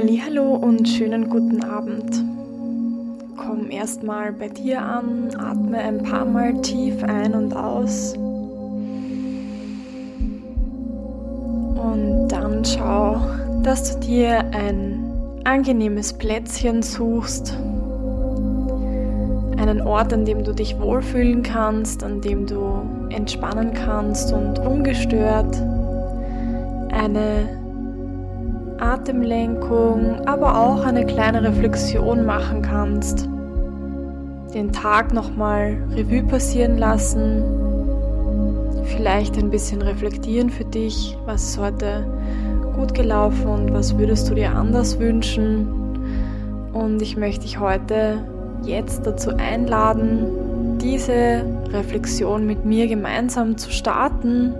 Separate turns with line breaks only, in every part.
Hallo und schönen guten Abend. Komm erstmal bei dir an, atme ein paar Mal tief ein und aus. Und dann schau, dass du dir ein angenehmes Plätzchen suchst. Einen Ort, an dem du dich wohlfühlen kannst, an dem du entspannen kannst und ungestört eine Atemlenkung, aber auch eine kleine Reflexion machen kannst. Den Tag nochmal Revue passieren lassen, vielleicht ein bisschen reflektieren für dich, was ist heute gut gelaufen und was würdest du dir anders wünschen. Und ich möchte dich heute jetzt dazu einladen, diese Reflexion mit mir gemeinsam zu starten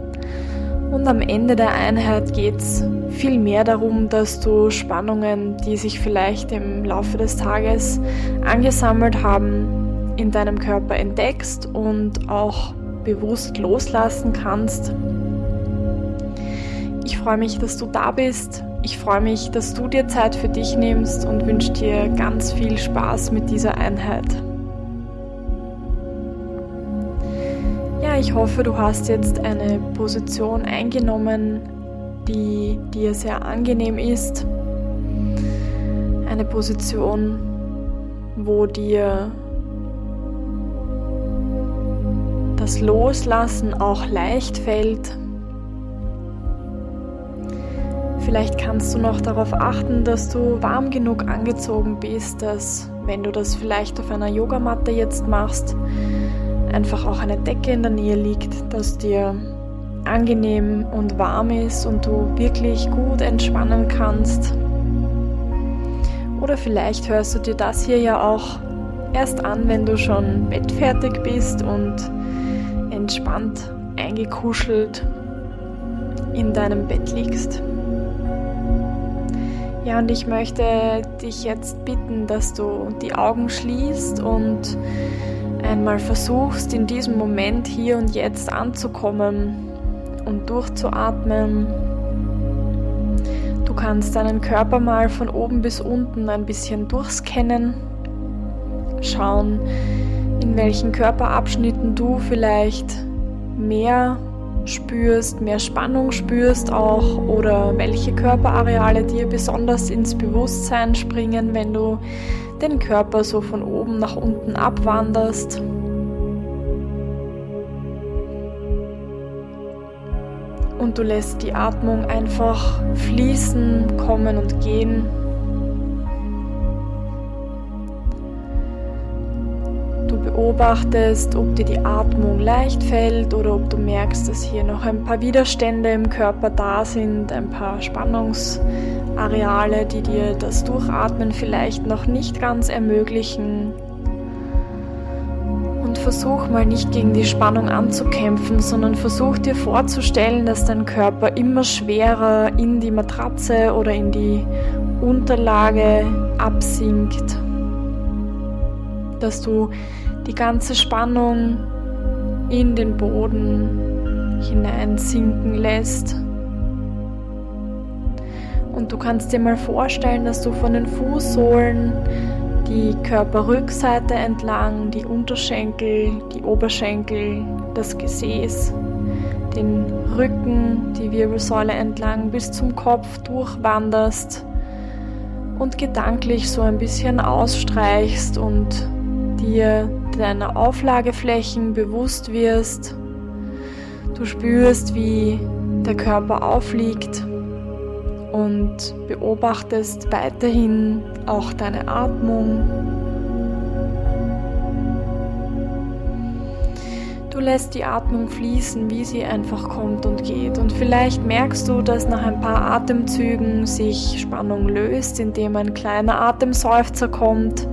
und am Ende der Einheit geht es viel mehr darum, dass du Spannungen, die sich vielleicht im Laufe des Tages angesammelt haben, in deinem Körper entdeckst und auch bewusst loslassen kannst. Ich freue mich, dass du da bist. Ich freue mich, dass du dir Zeit für dich nimmst und wünsche dir ganz viel Spaß mit dieser Einheit. Ich hoffe, du hast jetzt eine Position eingenommen, die dir sehr angenehm ist. Eine Position, wo dir das Loslassen auch leicht fällt. Vielleicht kannst du noch darauf achten, dass du warm genug angezogen bist, dass wenn du das vielleicht auf einer Yogamatte jetzt machst, einfach auch eine Decke in der Nähe liegt, dass dir angenehm und warm ist und du wirklich gut entspannen kannst. Oder vielleicht hörst du dir das hier ja auch erst an, wenn du schon bettfertig bist und entspannt eingekuschelt in deinem Bett liegst. Ja, und ich möchte dich jetzt bitten, dass du die Augen schließt und einmal versuchst, in diesem Moment hier und jetzt anzukommen und durchzuatmen. Du kannst deinen Körper mal von oben bis unten ein bisschen durchscannen, schauen, in welchen Körperabschnitten du vielleicht mehr spürst, mehr Spannung spürst auch oder welche Körperareale dir besonders ins Bewusstsein springen, wenn du den Körper so von oben nach unten abwanderst. Und du lässt die Atmung einfach fließen, kommen und gehen. Beobachtest, ob dir die Atmung leicht fällt oder ob du merkst, dass hier noch ein paar Widerstände im Körper da sind, ein paar Spannungs- Areale, die dir das Durchatmen vielleicht noch nicht ganz ermöglichen. Und versuch mal nicht gegen die Spannung anzukämpfen, sondern versuch dir vorzustellen, dass dein Körper immer schwerer in die Matratze oder in die Unterlage absinkt. Dass du die ganze Spannung in den Boden hineinsinken lässt. Und du kannst dir mal vorstellen, dass du von den Fußsohlen die Körperrückseite entlang, die Unterschenkel, die Oberschenkel, das Gesäß, den Rücken, die Wirbelsäule entlang bis zum Kopf durchwanderst und gedanklich so ein bisschen ausstreichst und dir deiner Auflageflächen bewusst wirst. Du spürst, wie der Körper aufliegt und beobachtest weiterhin auch deine Atmung. Du lässt die Atmung fließen, wie sie einfach kommt und geht. Und vielleicht merkst du, dass nach ein paar Atemzügen sich Spannung löst, indem ein kleiner Atemseufzer kommt.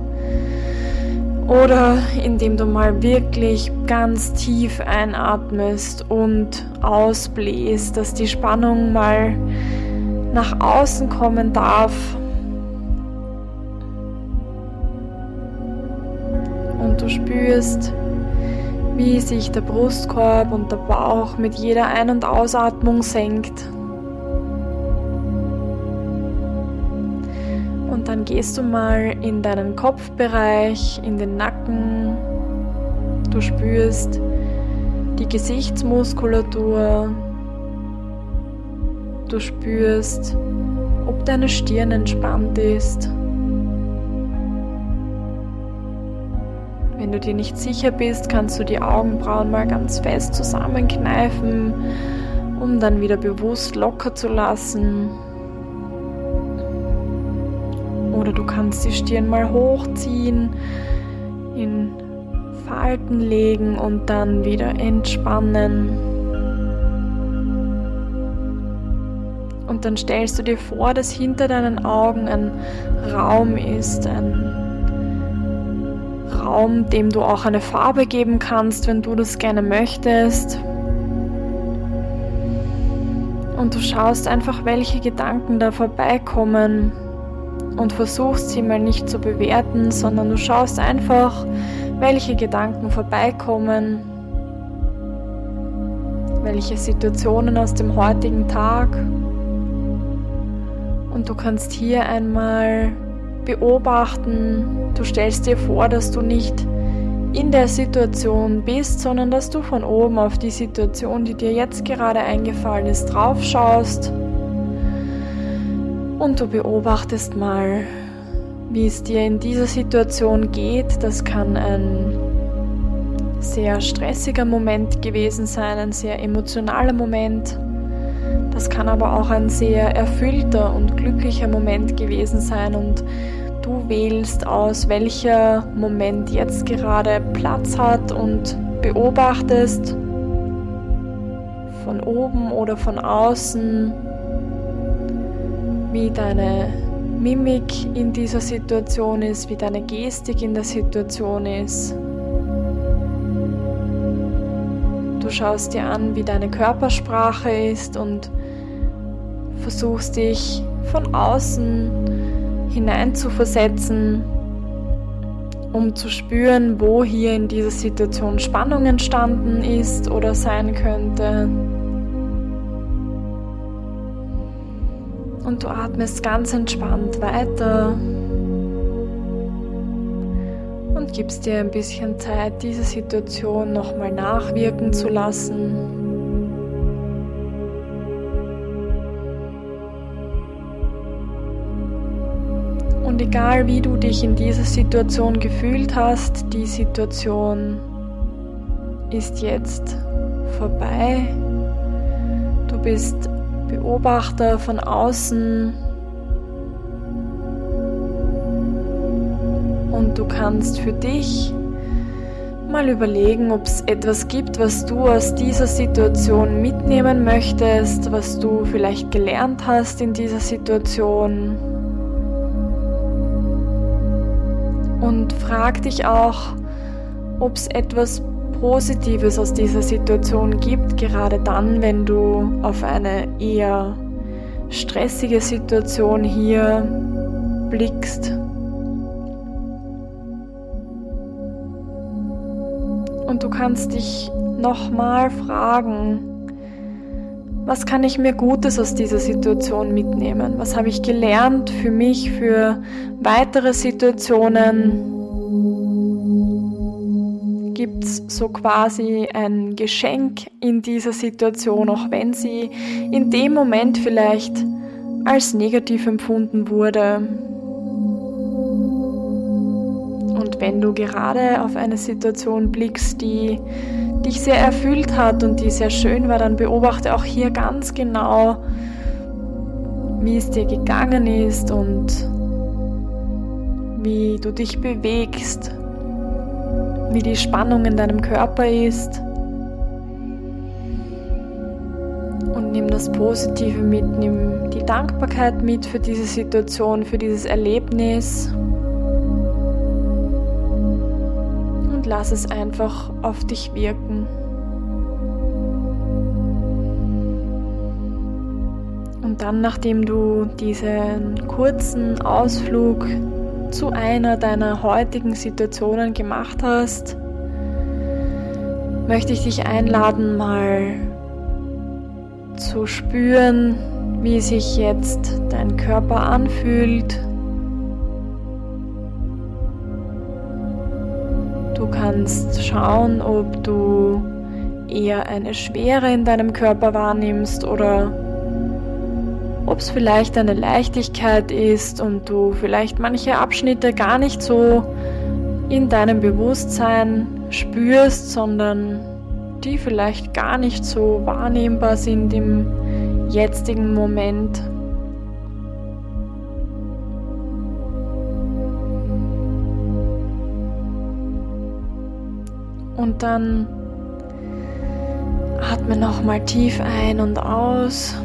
Oder indem du mal wirklich ganz tief einatmest und ausbläst, dass die Spannung mal nach außen kommen darf. Und du spürst, wie sich der Brustkorb und der Bauch mit jeder Ein- und Ausatmung senkt. Dann gehst du mal in deinen Kopfbereich, in den Nacken. Du spürst die Gesichtsmuskulatur. Du spürst, ob deine Stirn entspannt ist. Wenn du dir nicht sicher bist, kannst du die Augenbrauen mal ganz fest zusammenkneifen, um dann wieder bewusst locker zu lassen. Oder du kannst die Stirn mal hochziehen, in Falten legen und dann wieder entspannen. Und dann stellst du dir vor, dass hinter deinen Augen ein Raum ist, ein Raum, dem du auch eine Farbe geben kannst, wenn du das gerne möchtest. Und du schaust einfach, welche Gedanken da vorbeikommen und versuchst sie mal nicht zu bewerten, sondern du schaust einfach, welche Gedanken vorbeikommen, welche Situationen aus dem heutigen Tag. Und du kannst hier einmal beobachten. Du stellst dir vor, dass du nicht in der Situation bist, sondern dass du von oben auf die Situation, die dir jetzt gerade eingefallen ist, drauf schaust. Und du beobachtest mal, wie es dir in dieser Situation geht. Das kann ein sehr stressiger Moment gewesen sein, ein sehr emotionaler Moment. Das kann aber auch ein sehr erfüllter und glücklicher Moment gewesen sein und du wählst aus, welcher Moment jetzt gerade Platz hat und beobachtest von oben oder von außen, wie deine Mimik in dieser Situation ist, wie deine Gestik in der Situation ist. Du schaust dir an, wie deine Körpersprache ist und versuchst dich von außen hinein zu versetzen, um zu spüren, wo hier in dieser Situation Spannung entstanden ist oder sein könnte. Und du atmest ganz entspannt weiter und gibst dir ein bisschen Zeit, diese Situation nochmal nachwirken zu lassen. Und egal wie du dich in dieser Situation gefühlt hast, die Situation ist jetzt vorbei. Du bist Beobachter von außen und du kannst für dich mal überlegen, ob es etwas gibt, was du aus dieser Situation mitnehmen möchtest, was du vielleicht gelernt hast in dieser Situation. Und frag dich auch, ob es etwas Positives aus dieser Situation gibt, gerade dann, wenn du auf eine eher stressige Situation hier blickst. Und du kannst dich nochmal fragen, was kann ich mir Gutes aus dieser Situation mitnehmen? Was habe ich gelernt für mich, für weitere Situationen? Gibt es so quasi ein Geschenk in dieser Situation, auch wenn sie in dem Moment vielleicht als negativ empfunden wurde? Und wenn du gerade auf eine Situation blickst, die dich sehr erfüllt hat und die sehr schön war, dann beobachte auch hier ganz genau, wie es dir gegangen ist und wie du dich bewegst, wie die Spannung in deinem Körper ist. Und nimm das Positive mit, nimm die Dankbarkeit mit für diese Situation, für dieses Erlebnis. Und lass es einfach auf dich wirken. Und dann, nachdem du diesen kurzen Ausflug zu einer deiner heutigen Situationen gemacht hast, möchte ich dich einladen, mal zu spüren, wie sich jetzt dein Körper anfühlt. Du kannst schauen, ob du eher eine Schwere in deinem Körper wahrnimmst oder ob es vielleicht eine Leichtigkeit ist und du vielleicht manche Abschnitte gar nicht so in deinem Bewusstsein spürst, sondern die vielleicht gar nicht so wahrnehmbar sind im jetzigen Moment. Und dann atme nochmal tief ein und aus.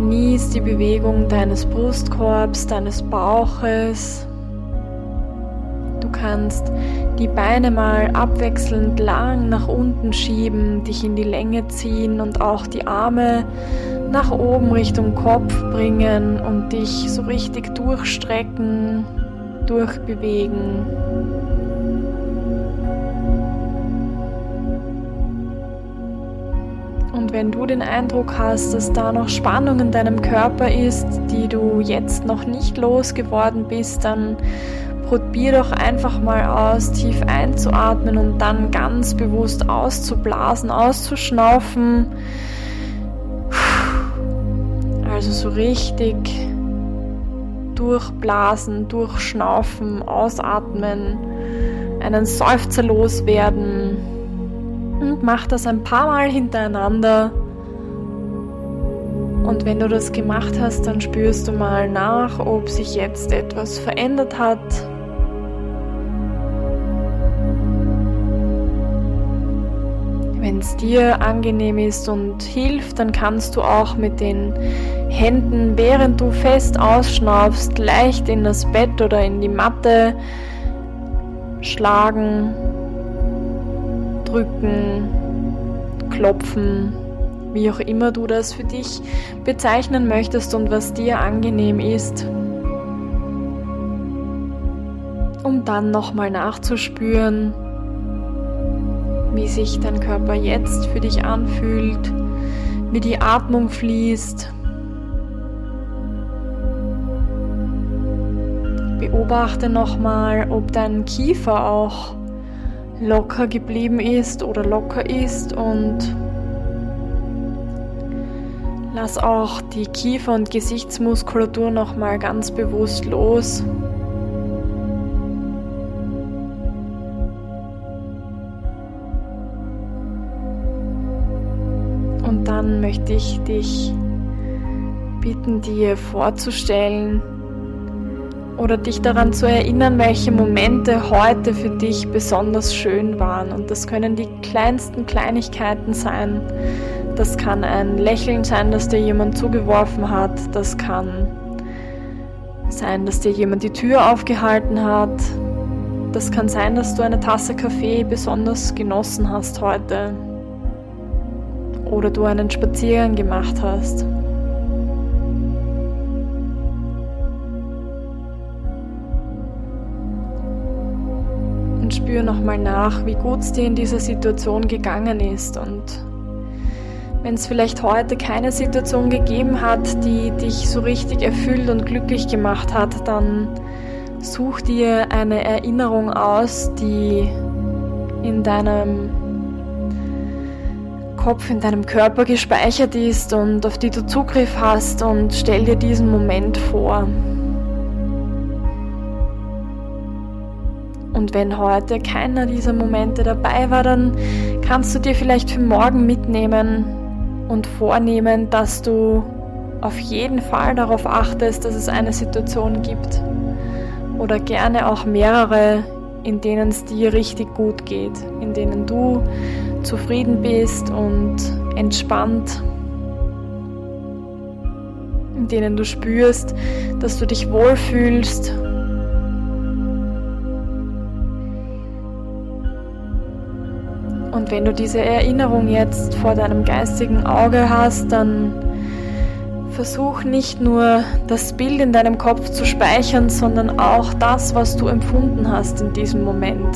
Genieß die Bewegung deines Brustkorbs, deines Bauches. Du kannst die Beine mal abwechselnd lang nach unten schieben, dich in die Länge ziehen und auch die Arme nach oben Richtung Kopf bringen und dich so richtig durchstrecken, durchbewegen. Und wenn du den Eindruck hast, dass da noch Spannung in deinem Körper ist, die du jetzt noch nicht losgeworden bist, dann probier doch einfach mal aus, tief einzuatmen und dann ganz bewusst auszublasen, auszuschnaufen. Also so richtig durchblasen, durchschnaufen, ausatmen, einen Seufzer loswerden mach das ein paar Mal hintereinander. Und wenn du das gemacht hast, dann spürst du mal nach, ob sich jetzt etwas verändert hat. Wenn es dir angenehm ist und hilft, dann kannst du auch mit den Händen, während du fest ausschnaufst, leicht in das Bett oder in die Matte schlagen drücken, klopfen, wie auch immer du das für dich bezeichnen möchtest und was dir angenehm ist, um dann nochmal nachzuspüren, wie sich dein Körper jetzt für dich anfühlt, wie die Atmung fließt. Beobachte nochmal, ob dein Kiefer auch locker geblieben ist oder locker ist und lass auch die Kiefer- und Gesichtsmuskulatur nochmal ganz bewusst los. Und dann möchte ich dich bitten, dir vorzustellen, oder dich daran zu erinnern, welche Momente heute für dich besonders schön waren. Und das können die kleinsten Kleinigkeiten sein. Das kann ein Lächeln sein, das dir jemand zugeworfen hat. Das kann sein, dass dir jemand die Tür aufgehalten hat. Das kann sein, dass du eine Tasse Kaffee besonders genossen hast heute. Oder du einen Spaziergang gemacht hast. Spür nochmal nach, wie gut es dir in dieser Situation gegangen ist. Und wenn es vielleicht heute keine Situation gegeben hat, die dich so richtig erfüllt und glücklich gemacht hat, dann such dir eine Erinnerung aus, die in deinem Kopf, in deinem Körper gespeichert ist und auf die du Zugriff hast und stell dir diesen Moment vor. Und wenn heute keiner dieser Momente dabei war, dann kannst du dir vielleicht für morgen mitnehmen und vornehmen, dass du auf jeden Fall darauf achtest, dass es eine Situation gibt. Oder gerne auch mehrere, in denen es dir richtig gut geht, in denen du zufrieden bist und entspannt, in denen du spürst, dass du dich wohlfühlst Und wenn du diese Erinnerung jetzt vor deinem geistigen Auge hast, dann versuch nicht nur das Bild in deinem Kopf zu speichern, sondern auch das, was du empfunden hast in diesem Moment.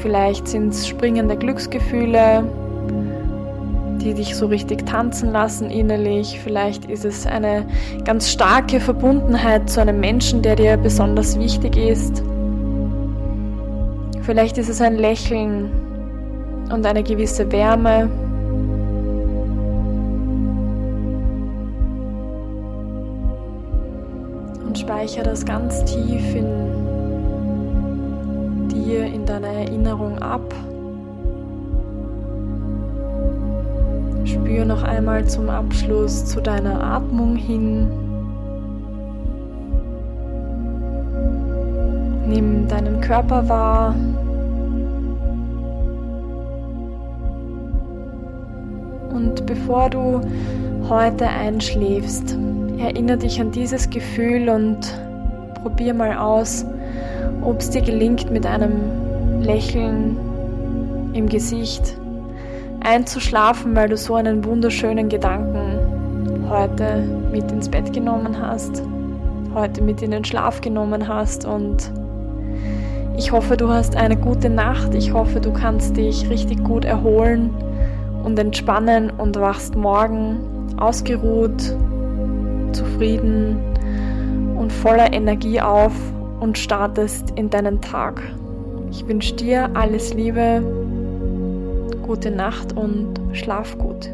Vielleicht sind es springende Glücksgefühle die dich so richtig tanzen lassen innerlich. Vielleicht ist es eine ganz starke Verbundenheit zu einem Menschen, der dir besonders wichtig ist. Vielleicht ist es ein Lächeln und eine gewisse Wärme. Und speichere das ganz tief in dir, in deiner Erinnerung ab. Spür noch einmal zum Abschluss zu deiner Atmung hin. Nimm deinen Körper wahr. Und bevor du heute einschläfst, erinnere dich an dieses Gefühl und probier mal aus, ob es dir gelingt, mit einem Lächeln im Gesicht einzuschlafen, weil du so einen wunderschönen Gedanken heute mit ins Bett genommen hast, heute mit in den Schlaf genommen hast und ich hoffe, du hast eine gute Nacht. Ich hoffe, du kannst dich richtig gut erholen und entspannen und wachst morgen ausgeruht, zufrieden und voller Energie auf und startest in deinen Tag. Ich wünsche dir alles Liebe, gute Nacht und schlaf gut.